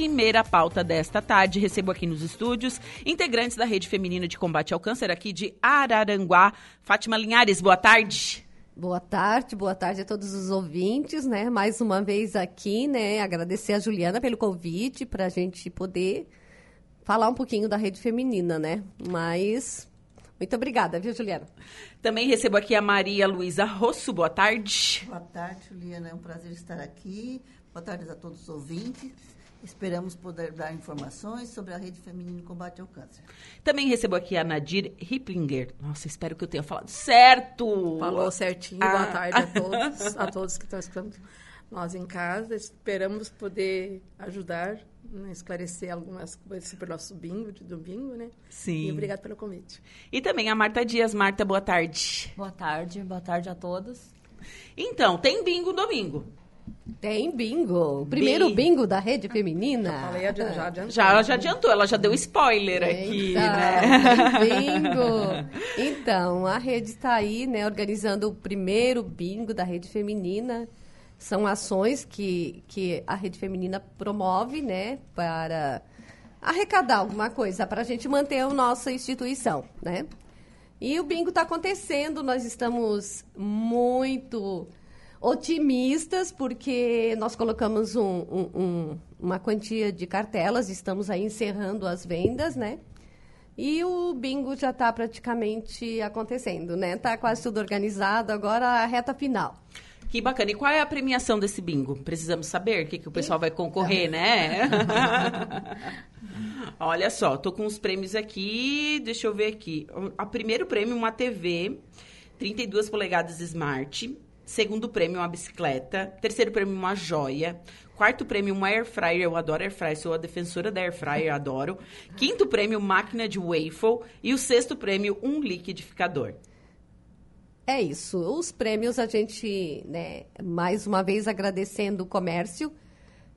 primeira pauta desta tarde. Recebo aqui nos estúdios integrantes da Rede Feminina de Combate ao Câncer aqui de Araranguá. Fátima Linhares, boa tarde. Boa tarde, boa tarde a todos os ouvintes, né? Mais uma vez aqui, né? Agradecer a Juliana pelo convite para a gente poder falar um pouquinho da rede feminina, né? Mas muito obrigada, viu, Juliana? Também recebo aqui a Maria Luísa Rosso. Boa tarde. Boa tarde, Juliana. É um prazer estar aqui. Boa tarde a todos os ouvintes. Esperamos poder dar informações sobre a rede feminina de combate ao câncer. Também recebo aqui a Nadir Riplinger. Nossa, espero que eu tenha falado certo. Falou certinho. Ah. Boa tarde a todos, a todos que estão escutando nós em casa. Esperamos poder ajudar, né, esclarecer algumas coisas sobre o nosso bingo de domingo, né? Sim. E obrigado pelo convite. E também a Marta Dias. Marta, boa tarde. Boa tarde, boa tarde a todos. Então, tem bingo domingo. Tem bingo. O primeiro Bi. bingo da rede feminina. Já falei, já adiantou. Já, já adiantou, ela já deu spoiler Eita, aqui, né? Bingo. Então, a rede está aí, né, organizando o primeiro bingo da rede feminina. São ações que, que a rede feminina promove, né, para arrecadar alguma coisa, para a gente manter a nossa instituição, né? E o bingo está acontecendo, nós estamos muito otimistas, porque nós colocamos um, um, um, uma quantia de cartelas, estamos aí encerrando as vendas, né? E o bingo já está praticamente acontecendo, né? Está quase tudo organizado, agora a reta final. Que bacana. E qual é a premiação desse bingo? Precisamos saber o que, que o pessoal vai concorrer, né? Olha só, tô com os prêmios aqui. Deixa eu ver aqui. O primeiro prêmio, uma TV 32 polegadas Smart. Segundo prêmio, uma bicicleta. Terceiro prêmio, uma joia. Quarto prêmio, uma air fryer. Eu adoro air fryer, sou a defensora da air fryer, adoro. Quinto prêmio, máquina de waffle. E o sexto prêmio, um liquidificador. É isso. Os prêmios a gente, né, mais uma vez agradecendo o comércio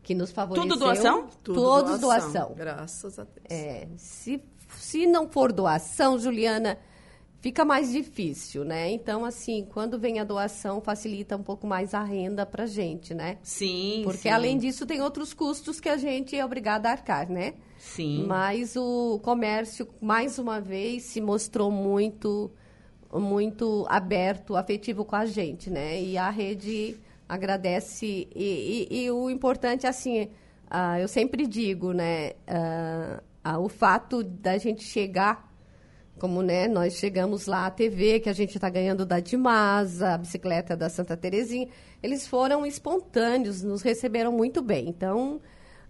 que nos favoreceu. Tudo doação? Tudo Todos doação. doação. Graças a Deus. É, se, se não for doação, Juliana, fica mais difícil, né? Então, assim, quando vem a doação, facilita um pouco mais a renda pra gente, né? Sim, Porque, sim. além disso, tem outros custos que a gente é obrigada a arcar, né? Sim. Mas o comércio, mais uma vez, se mostrou muito, muito aberto, afetivo com a gente, né? E a rede agradece. E, e, e o importante, assim, uh, eu sempre digo, né? Uh, uh, o fato da gente chegar como né, nós chegamos lá, a TV que a gente está ganhando da Dimasa, a bicicleta da Santa Terezinha, eles foram espontâneos, nos receberam muito bem. Então,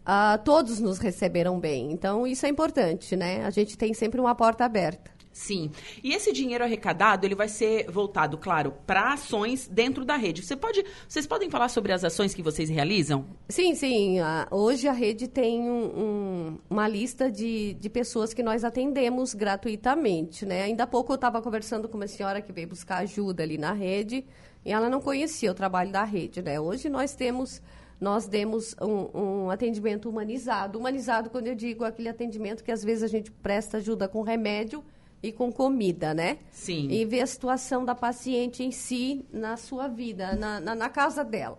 uh, todos nos receberam bem. Então, isso é importante, né? A gente tem sempre uma porta aberta. Sim. E esse dinheiro arrecadado, ele vai ser voltado, claro, para ações dentro da rede. Você pode, vocês podem falar sobre as ações que vocês realizam? Sim, sim. Uh, hoje a rede tem um, uma lista de, de pessoas que nós atendemos gratuitamente, né? Ainda há pouco eu estava conversando com uma senhora que veio buscar ajuda ali na rede e ela não conhecia o trabalho da rede, né? Hoje nós temos nós demos um, um, atendimento humanizado. Humanizado, quando eu digo aquele atendimento que às vezes a gente presta ajuda com remédio e com comida, né? Sim. E ver a situação da paciente em si na sua vida, na, na, na casa dela.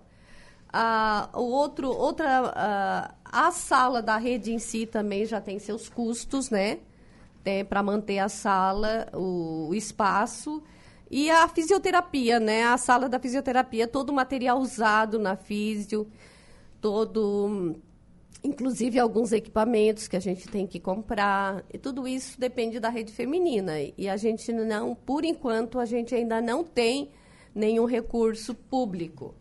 Ah, o outro, outra, ah, a sala da rede em si também já tem seus custos, né? Para manter a sala, o, o, espaço. E a fisioterapia, né? A sala da fisioterapia, todo o material usado na físio, todo inclusive alguns equipamentos que a gente tem que comprar. E tudo isso depende da rede feminina. E a gente não, por enquanto, a gente ainda não tem nenhum recurso público.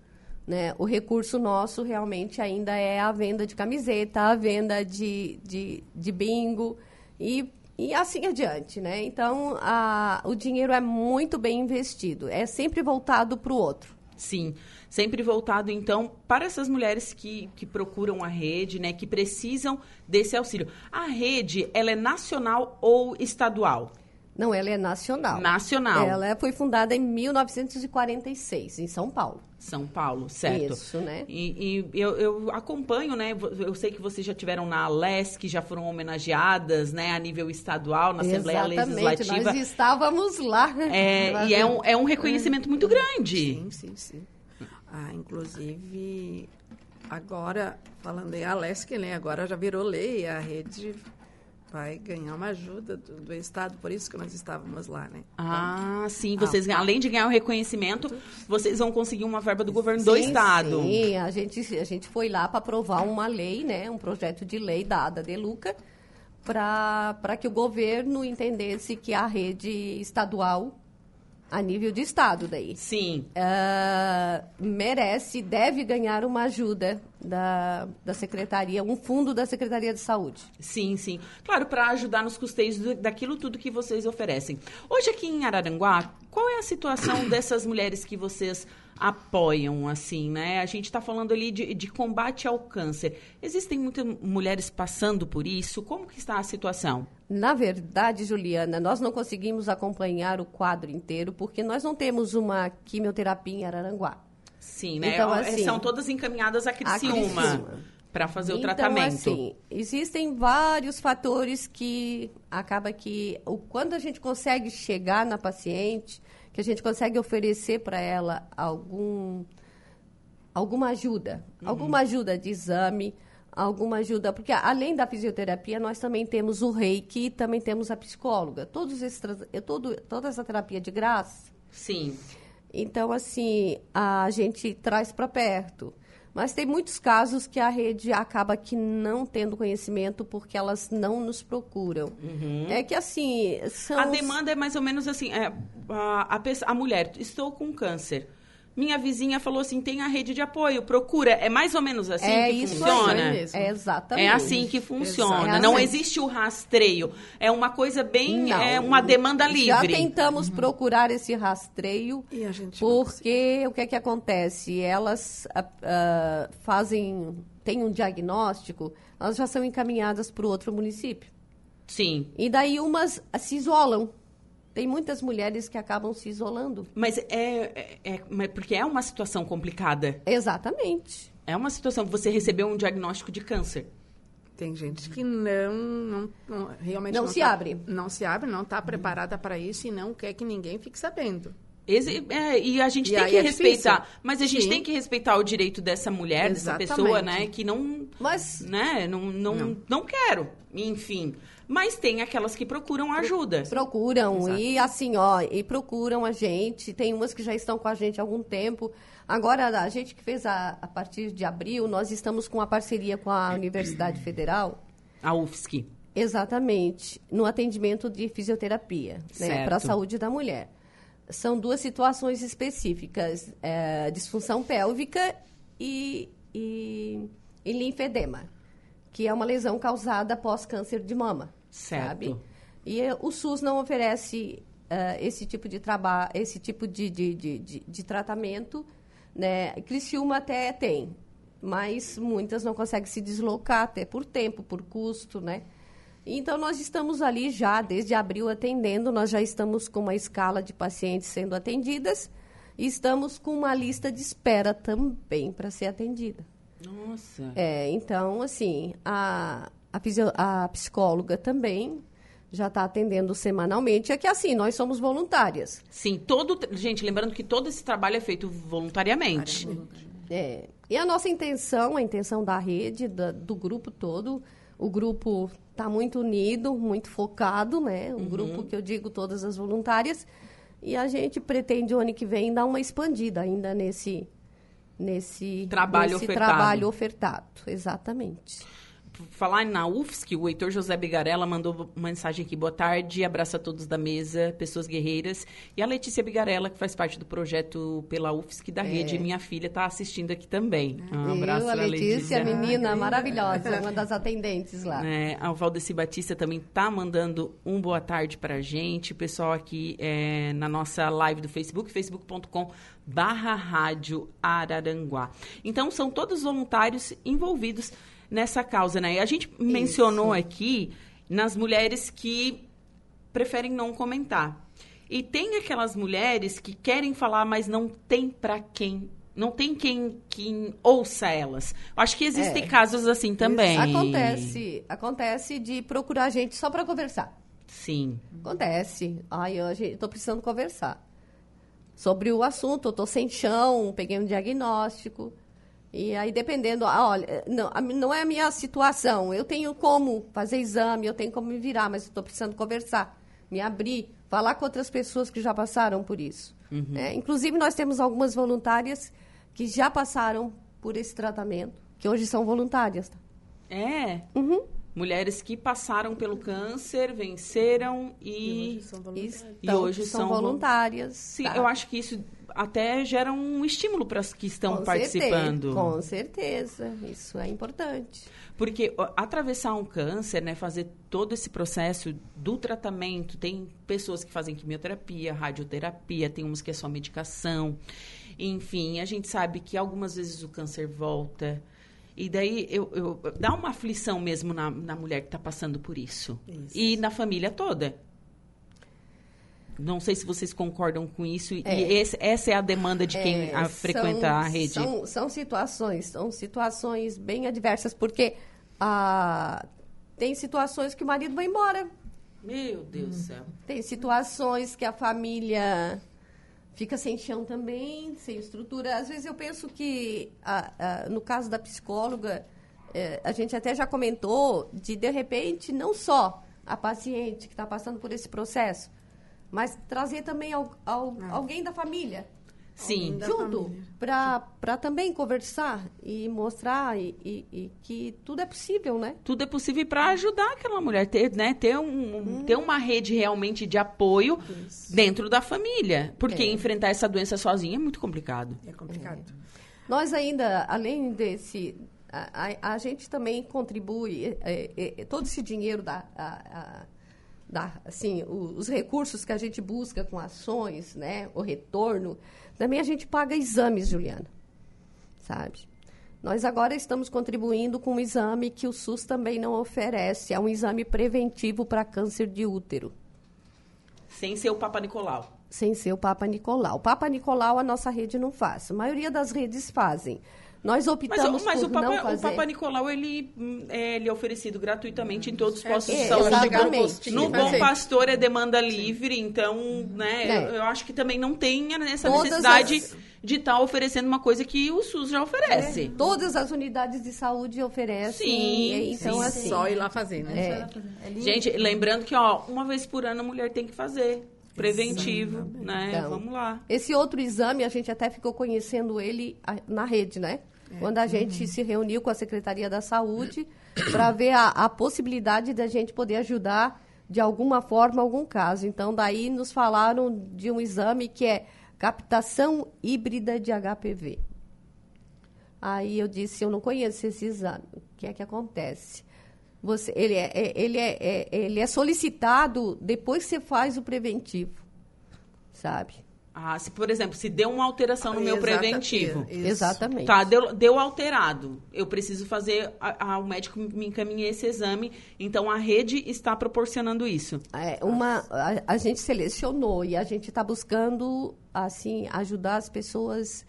Né? O recurso nosso realmente ainda é a venda de camiseta, a venda de, de, de bingo e, e assim adiante. Né? Então, a, o dinheiro é muito bem investido, é sempre voltado para o outro. Sim, sempre voltado então para essas mulheres que, que procuram a rede, né, que precisam desse auxílio. A rede, ela é nacional ou estadual? Não, ela é nacional. Nacional. Ela foi fundada em 1946, em São Paulo. São Paulo, certo. Isso, né? E, e eu, eu, acompanho, né? Eu sei que vocês já tiveram na LESC, já foram homenageadas, né? A nível estadual, na Assembleia Legislativa. nós estávamos lá. É, e é um, é um reconhecimento muito grande. Sim, sim, sim. Ah, inclusive, Agora, falando em Alesc, né, agora já virou lei, a rede vai ganhar uma ajuda do, do, Estado, por isso que nós estávamos lá, né? Ah, sim, vocês, ah, além de ganhar o reconhecimento, vocês vão conseguir uma verba do governo sim, do Estado. Sim, a gente, a gente foi lá para aprovar uma lei, né, um projeto de lei da ADA de Luca, para que o governo entendesse que a rede estadual a nível de Estado daí. Sim. Uh, merece, deve ganhar uma ajuda da, da Secretaria, um fundo da Secretaria de Saúde. Sim, sim. Claro, para ajudar nos custeios do, daquilo tudo que vocês oferecem. Hoje aqui em Araranguá, qual é a situação dessas mulheres que vocês apoiam, assim, né? A gente está falando ali de, de, combate ao câncer. Existem muitas mulheres passando por isso? Como que está a situação? Na verdade, Juliana, nós não conseguimos acompanhar o quadro inteiro porque nós não temos uma quimioterapia em Araranguá. Sim, né? Então, assim, São todas encaminhadas a Criciúma. Para fazer o então, tratamento. Assim, existem vários fatores que acaba que o, quando a gente consegue chegar na paciente, que a gente consegue oferecer para ela algum alguma ajuda, uhum. alguma ajuda de exame, alguma ajuda, porque além da fisioterapia, nós também temos o reiki e também temos a psicóloga. Todos esses, todo, toda essa terapia de graça. Sim. Então, assim, a gente traz para perto. Mas tem muitos casos que a rede acaba que não tendo conhecimento porque elas não nos procuram. Uhum. É que assim. São a demanda é mais ou menos assim: é, a, a, a mulher, estou com câncer minha vizinha falou assim, tem a rede de apoio, procura. É mais ou menos assim é que funciona? É exatamente. É assim que funciona. É Não existe o rastreio. É uma coisa bem, Não. é uma demanda livre. Já tentamos uhum. procurar esse rastreio, porque o que é que acontece? Elas uh, fazem, têm um diagnóstico, elas já são encaminhadas para o outro município. Sim. E daí umas se isolam tem muitas mulheres que acabam se isolando. Mas é, é, é porque é uma situação complicada. Exatamente. É uma situação. Você recebeu um diagnóstico de câncer. Tem gente que não, não, não realmente não, não se tá, abre. Não se abre, não está preparada para isso e não quer que ninguém fique sabendo. Esse, é, e a gente e tem que é respeitar. Difícil. Mas a gente Sim. tem que respeitar o direito dessa mulher, Exatamente. dessa pessoa, né? Que não. Mas. Né, não, não, não. não quero. Enfim. Mas tem aquelas que procuram ajuda. Procuram, Exato. e assim, ó, e procuram a gente. Tem umas que já estão com a gente há algum tempo. Agora, a gente que fez a, a partir de abril, nós estamos com uma parceria com a Universidade Federal. A UFSC. Exatamente, no atendimento de fisioterapia, né, para a saúde da mulher. São duas situações específicas, é, disfunção pélvica e, e, e linfedema que é uma lesão causada após câncer de mama. Certo. Sabe? E uh, o SUS não oferece uh, esse tipo de trabalho, esse tipo de, de, de, de, de tratamento. Né? Criciúma até tem, mas muitas não conseguem se deslocar, até por tempo, por custo, né? Então, nós estamos ali já, desde abril, atendendo, nós já estamos com uma escala de pacientes sendo atendidas e estamos com uma lista de espera também para ser atendida. Nossa. É, então, assim, a, a, a psicóloga também já está atendendo semanalmente. É que assim, nós somos voluntárias. Sim, todo. Gente, lembrando que todo esse trabalho é feito voluntariamente. É. E a nossa intenção, a intenção da rede, da, do grupo todo, o grupo está muito unido, muito focado, né? Um uhum. grupo que eu digo todas as voluntárias. E a gente pretende o ano que vem dar uma expandida ainda nesse, nesse trabalho nesse ofertado. trabalho ofertado, exatamente falar na UFSC, o Heitor José Bigarella mandou uma mensagem aqui. Boa tarde, abraço a todos da mesa, pessoas guerreiras. E a Letícia Bigarella, que faz parte do projeto pela UFSC da é. rede, minha filha, está assistindo aqui também. Um abraço, a Letícia. Letícia menina maravilhosa, uma das atendentes lá. É, a Valdeci Batista também está mandando um boa tarde para a gente. O pessoal aqui é, na nossa live do Facebook, facebook.com barra rádio Araranguá. Então, são todos voluntários envolvidos nessa causa, né? E a gente Isso. mencionou aqui nas mulheres que preferem não comentar. E tem aquelas mulheres que querem falar, mas não tem para quem não tem quem, quem ouça elas. Eu acho que existem é. casos assim também. Acontece, acontece de procurar gente só para conversar. Sim. Acontece. Ai, hoje estou precisando conversar sobre o assunto. Eu estou sem chão, peguei um diagnóstico. E aí, dependendo, ah, olha, não, não é a minha situação. Eu tenho como fazer exame, eu tenho como me virar, mas estou precisando conversar, me abrir, falar com outras pessoas que já passaram por isso. né? Inclusive, nós temos algumas voluntárias que já passaram por esse tratamento, que hoje são voluntárias. tá? É. Uhum. Mulheres que passaram pelo câncer, venceram E e. hoje são. E hoje são são vol- voluntárias. Sim, tá? eu acho que isso até gera um estímulo para as que estão Com participando. Certeza, com certeza, isso é importante. Porque ó, atravessar um câncer, né, fazer todo esse processo do tratamento, tem pessoas que fazem quimioterapia, radioterapia, tem umas que é só medicação. Enfim, a gente sabe que algumas vezes o câncer volta. E daí eu, eu- dá uma aflição mesmo na, na mulher que está passando por isso. Isso. E na família toda. Não sei se vocês concordam com isso. E É. esse- essa é a demanda de quem É, a- frequenta são- a rede. São, são situações, são situações bem adversas, porque ah, tem situações que o marido vai embora, Meu Deus do céu. tem situações que a família fica sem chão também, sem estrutura. Às vezes eu penso que, ah, ah, no caso da psicóloga, eh, a gente até já comentou de, de repente, não só a paciente que está passando por esse processo, mas trazer também al- alguém da família Sim. Junto para também conversar e mostrar e, e- e que tudo é possível, né? tudo é possível para ajudar aquela mulher ter, né, ter, um, um- ter uma rede realmente de apoio dentro da família, porque É. enfrentar essa doença sozinha é muito complicado. É complicado. Nós ainda, além desse, a, a- a gente também contribui é, é, é, todo esse dinheiro da, a- a- da, assim, o- os recursos que a gente busca com ações, né, o retorno, também a gente paga exames, Juliana, sabe? Nós agora estamos contribuindo com um exame que o SUS também não oferece, é um exame preventivo para câncer de útero. Sem ser o Papa Nicolau. sem ser o Papa Nicolau. O Papa Nicolau a nossa rede não faz. A maioria das redes fazem. Nós Mas, optamos mas por o, Papa, não o fazer. Papa Nicolau, ele, é, ele é oferecido gratuitamente em todos os postos é, de saúde. exatamente. No Bom. Pastor é demanda livre, então, né, É. eu, eu acho que também não tem essa Todas necessidade as- de estar oferecendo uma coisa que o SUS já oferece. Todas as unidades de saúde oferecem. Sim, então, sim. assim. Só ir lá fazer, né? É, Gente, lembrando que, ó, uma vez por ano a mulher tem que fazer. Preventivo, né? Então. Vamos lá. Esse outro exame, a gente até ficou conhecendo ele na rede, né? Quando a gente se reuniu com a Secretaria da Saúde para ver a, a possibilidade da gente poder ajudar de alguma forma algum caso. Então, daí nos falaram de um exame que é captação híbrida de HPV. Aí eu disse, eu não conheço esse exame. O que é que acontece? Você, ele, é, é- ele, é, é- ele é solicitado depois que você faz o preventivo, sabe? Ah, se, por exemplo, se deu uma alteração no meu Exata- preventivo. isso. Exatamente. Tá, deu, deu alterado. Eu preciso fazer. A, a- o médico me encaminha esse exame. Então a rede está proporcionando isso. É, uma, a, a gente selecionou e a gente está buscando assim ajudar as pessoas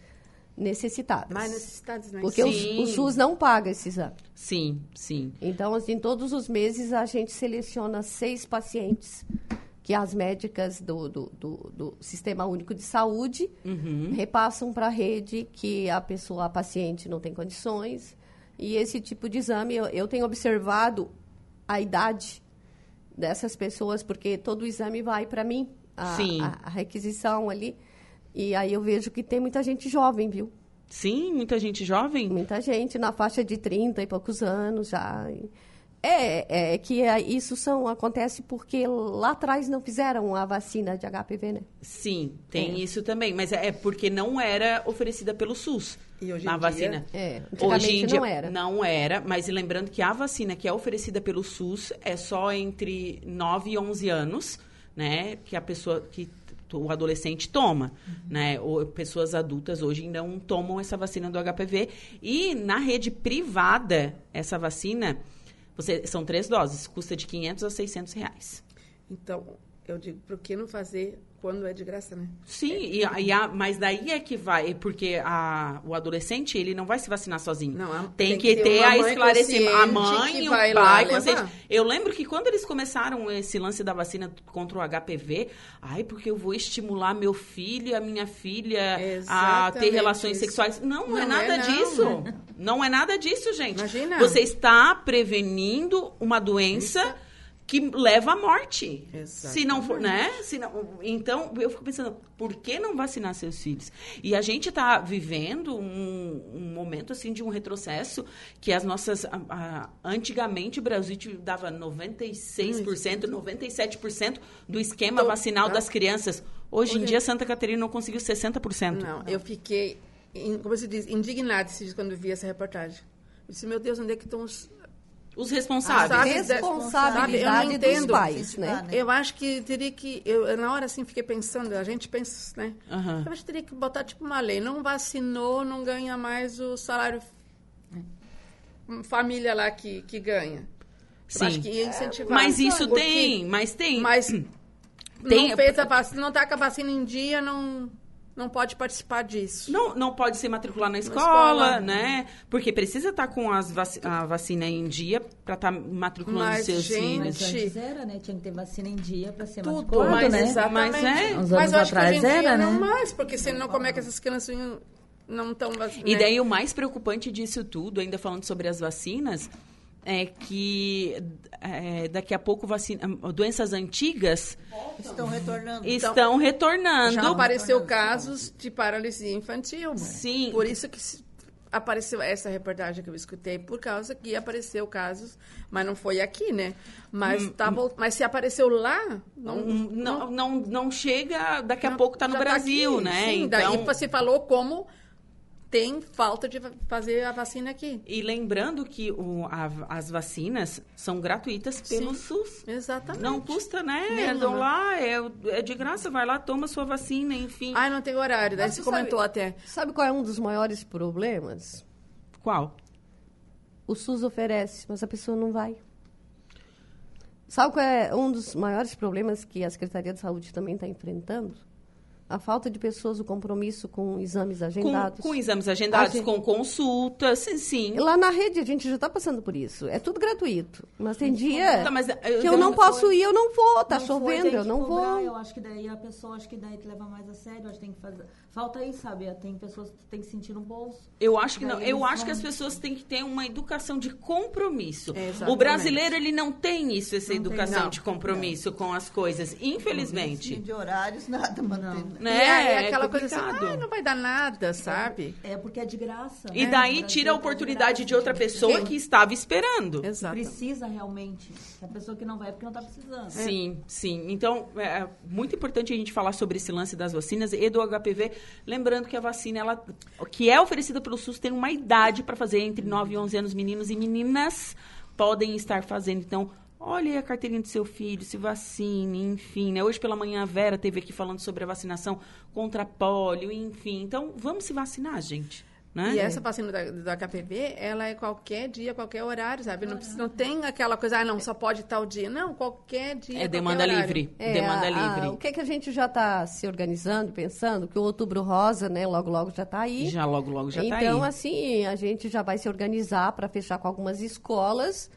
necessitadas. Mais necessidades, né? Porque o, o SUS não paga esse exame. Sim, sim. Então, assim, todos os meses a gente seleciona seis pacientes que as médicas do, do, do- do Sistema Único de Saúde repassam para a rede que a pessoa, a paciente não tem condições. E esse tipo de exame, eu, eu tenho observado a idade dessas pessoas, porque todo o exame vai para mim, a, a- a requisição ali. E aí eu vejo que tem muita gente jovem, viu? Sim, muita gente jovem. Muita gente na faixa de 30 e poucos anos já. É, é que é, isso são, acontece porque lá atrás não fizeram a vacina de HPV, né? Sim, tem É. isso também. Mas é porque não era oferecida pelo SUS. E hoje dia- vacina. É, Hoje em dia não era. Não era, mas lembrando que a vacina que é oferecida pelo SUS é só entre 9 e 11 anos, né? Que a pessoa, que o adolescente toma, né? Ou pessoas adultas hoje ainda não tomam essa vacina do HPV. E na rede privada, essa vacina, você, são três doses, custa de 500 a 600 reais. Então, eu digo, por que não fazer quando é de graça, né? Sim, e, a- e a- mas daí é que vai, porque a, o adolescente, ele não vai se vacinar sozinho. Não, a- tem, tem que, que ter a esclarecimento. A mãe e o lá pai levar. consciente. Eu lembro que quando eles começaram esse lance da vacina contra o HPV, ai, porque eu vou estimular meu filho e a minha filha a ter Exatamente relações isso. sexuais. Não, Não é é, nada não. disso. Não é nada disso, gente. Imagina. Você está prevenindo uma doença que leva à morte. Se não for, né? Se não, então, eu fico pensando, por que não vacinar seus filhos? E a gente está vivendo um, um momento, assim, de um retrocesso que as nossas... a- a- antigamente, o Brasil dava 96%, 97% do esquema Tô- vacinal das crianças. Hoje em dia, Santa Catarina não conseguiu 60%. Não, eu fiquei, como se diz, indignada quando vi essa reportagem. Eu disse, meu Deus, onde é que estão os... Os responsáveis. Sabe, Responsabilidade eu não dos entendo. pais, né? Incentivar, Eu acho que teria que... Eu, eu, na hora, assim, fiquei pensando, a gente pensa, né? Aham. Eu acho que teria que botar, tipo, uma lei. Não vacinou, não ganha mais o salário... Família lá que, que ganha. Eu Sim. acho que ia incentivar. Mas isso tem, mas tem. Mas Tem- não fez a vacina, não tá com a vacina em dia, não, não pode participar disso. Não, não pode se matricular na escola, escola. né? Porque precisa estar com as vaci a vacina em dia para estar matriculando Mas, seus gente, filhos. Mas antes era, né? Tinha que ter vacina em dia para ser Tudo, matriculado, mas né? exatamente. Mas é. Uns Mas anos eu acho que atrás era, não né? mais, porque senão como é que essas crianças não estão vacinadas? E daí o mais preocupante disso tudo, ainda falando sobre as vacinas, é que é, daqui a pouco vacina, doenças antigas Estão retornando. estão retornando. Já apareceu casos de paralisia infantil. Sim. Por isso que apareceu essa reportagem que eu escutei, por causa que apareceu casos, mas não foi aqui, né? Mas, tá, vol- mas se apareceu lá, não, Hum, não, não, não chega, daqui a não- pouco está no tá Brasil, aqui. né? Sim, então, daí você falou como tem falta de fazer a vacina aqui. E lembrando que o- a- as vacinas são gratuitas pelo Sim. SUS. Exatamente. Não custa, né? Nenhuma. Vão lá, é, é de graça, vai lá, toma sua vacina, enfim. Ai, não tem horário. Daí Mas você comentou sabe- até. Sabe qual é um dos maiores problemas? Qual? O SUS oferece, mas a pessoa não vai. Sabe qual é um dos maiores problemas que a Secretaria de Saúde também está enfrentando? A falta de pessoas, o compromisso com exames Com, agendados. com exames agendados, gente- com consultas, sim, sim. Lá na rede a gente já está passando por isso. É tudo gratuito. Mas tem dia Tá, mas, eu- que eu não posso ir, eu não vou. Tá Não foi, chovendo, tem eu não cobrar, vou. Eu acho que daí a pessoa, acho que daí que leva mais a sério, acho que tem que fazer. Falta aí, sabe? Tem pessoas que tem que sentir no bolso. Eu acho que não. Eu acho que as vão- pessoas têm que ter uma educação de compromisso. Exatamente. O brasileiro ele não tem isso, essa Não tem, educação não. de compromisso com as coisas, infelizmente. De horários, nada mantendo. Né? e aí, É aquela coisa assim, ai, não vai dar nada, sabe? É porque é de graça. E né? daí tira a oportunidade de graça, outra gente. pessoa que estava esperando. Exato. Precisa realmente. A pessoa que não vai é porque não tá precisando. Sim, sim. Então, é muito importante a gente falar sobre esse lance das vacinas e do HPV. Lembrando que a vacina, ela, que é oferecida pelo SUS, tem uma idade para fazer entre 9 e 11 anos. Meninos e meninas podem estar fazendo. Então, olhe aí a carteirinha do seu filho, se vacine, enfim. Né? Hoje pela manhã a Vera teve aqui falando sobre a vacinação contra pólio, enfim. Então, vamos se vacinar, gente. Né? E essa vacina da, do HPV, ela é qualquer dia, qualquer horário, sabe? Não, precisa- não tem aquela coisa, ah, não, só pode tal dia. Não, qualquer dia. É demanda horário. livre. É, demanda a- a- livre. o que, que a gente já está se organizando, pensando? Que o Outubro Rosa, né, logo, logo já está aí. Já logo, logo já tá então, aí. assim, a gente já vai se organizar para fechar com algumas escolas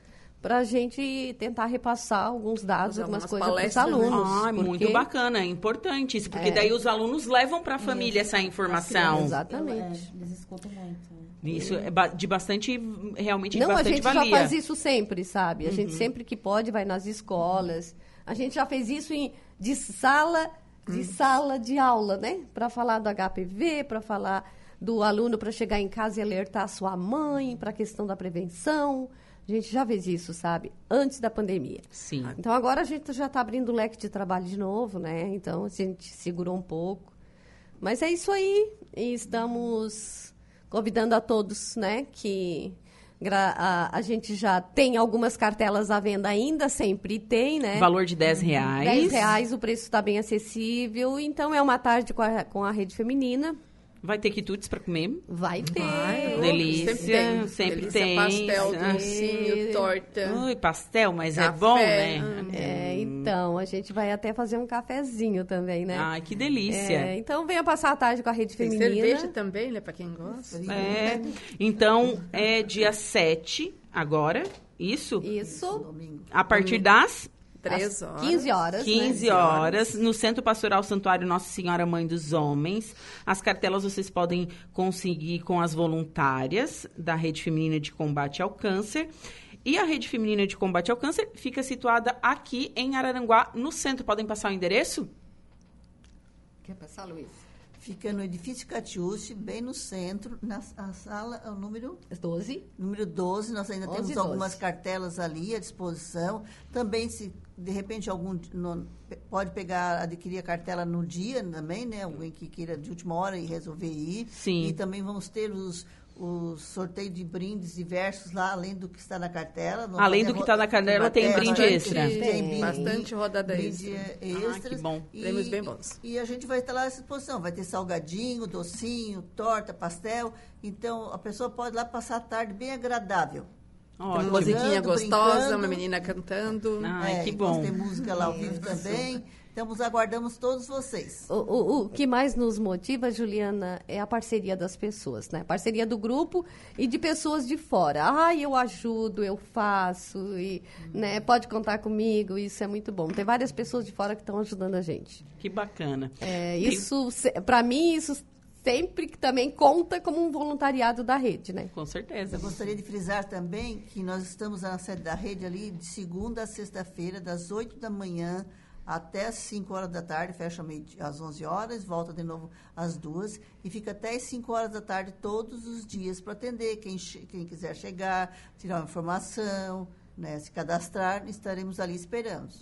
para a gente tentar repassar alguns dados, algumas algumas coisas para os né? alunos. Ah, muito porque- bacana, é importante isso, porque É. daí os alunos levam para a família essa informação. Exatamente. É, eles escutam muito. é. Isso é de bastante, realmente Não, de a bastante gente valia. Uhum. já faz isso sempre, sabe? A gente sempre que pode vai nas escolas. A gente já fez isso em, de sala de sala de aula, né? Para falar do HPV, para falar do aluno para chegar em casa e alertar a sua mãe para a questão da prevenção. A gente já fez isso, sabe? Antes da pandemia. Sim. Então agora a gente já está abrindo o leque de trabalho de novo, né? Então a gente segurou um pouco. Mas é isso aí. E estamos convidando a todos, né? Que a, a gente já tem algumas cartelas à venda ainda, sempre tem, né? Valor de 10 reais. 10 reais, o preço está bem acessível. Então é uma tarde com a, com a rede feminina. Vai ter quitutes para comer? Vai ter. Vai, Delícia, Sempre tem. sempre Delícia, tem. Pastel, Ah. docinho, torta. Ui, pastel, mas é Café, bom, né? hum. É, então, a gente vai até fazer um cafezinho também, né? Ai, que delícia. É, então venha passar a tarde com a rede Tem feminina. cerveja também, né? Pra quem gosta. É. Então, é dia 7 agora, isso? Isso. Domingo. A partir das Três horas. 15 horas. 15 né? horas, no Centro Pastoral Santuário Nossa Senhora Mãe dos Homens. As cartelas vocês podem conseguir com as voluntárias da Rede Feminina de Combate ao Câncer. E a Rede Feminina de Combate ao Câncer fica situada aqui em Araranguá, no centro. Podem passar o endereço? Quer passar, Luiz? Fica no edifício Catiúce, bem no centro, na a sala, é o número, 12. número 12. Nós ainda 11 temos e 12. algumas cartelas ali à disposição. Também, se de repente algum no- pode pegar, adquirir a cartela no dia também, né? Alguém que queira de última hora e resolver ir. Sim. E também vamos ter os os sorteios de brindes diversos lá, além do que está na cartela. Vamos Além do que está na cartela, tem bastante- brinde extra. Tem brinde, Bastante rodada brinde extra. extras. Ah, que bom. E- Prêmios bem bons. E a gente vai estar lá à disposição. Vai ter salgadinho, docinho, torta, pastel. Então, a pessoa pode ir lá passar a tarde bem agradável. Ótimo. Musiquinha gostosa, brincando. uma menina cantando. Ai, É, que bom. Ter música lá ao vivo também. Então, nos aguardamos todos vocês. O, o- o que mais nos motiva, Juliana, é a parceria das pessoas, né? Parceria do grupo e de pessoas de fora. Ah, eu ajudo, eu faço, e, né? Pode contar comigo, isso é muito bom. Tem várias pessoas de fora que estão ajudando a gente. Que bacana. É, Tem- isso, para mim, isso sempre que também conta como um voluntariado da rede, né? Com certeza. Eu gostaria de frisar também que nós estamos na sede da rede ali de segunda a sexta-feira, das 8 da manhã até as 5 horas da tarde, fecha meio às 11 horas, volta de novo às duas e fica até as 5 horas da tarde todos os dias para atender quem, quem quiser chegar, tirar uma informação, né, se cadastrar, estaremos ali esperando.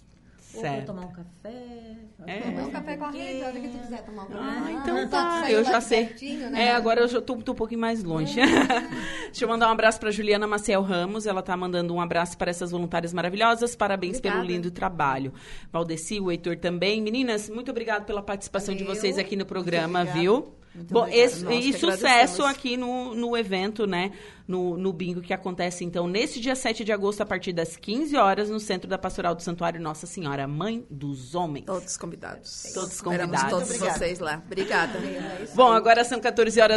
Ou Certo. tomar um café. É. Tomar um café com a rede, a hora que tu quiser tomar um café. Ah, então tá, tá, eu já de sei. pertinho, né? É, agora eu já tô, tô um pouquinho mais longe. Deixa eu mandar um abraço para Juliana Maciel Ramos, ela tá mandando um abraço para essas voluntárias maravilhosas, parabéns pelo Obrigada. lindo trabalho. Valdeci, o Heitor também. Meninas, muito obrigado pela participação de Valeu. vocês aqui no programa, obrigada. viu? Muito Bom, obrigada. esse- Nós e sucesso aqui no, no evento, né? No, no bingo que acontece, então, nesse dia 7 de agosto, a partir das 15 horas, no centro da Pastoral do Santuário Nossa Senhora, Mãe dos Homens. Todos convidados. Todos Esperamos convidados. todos Muito obrigada. vocês lá. Obrigada. Bom, agora são 14 horas.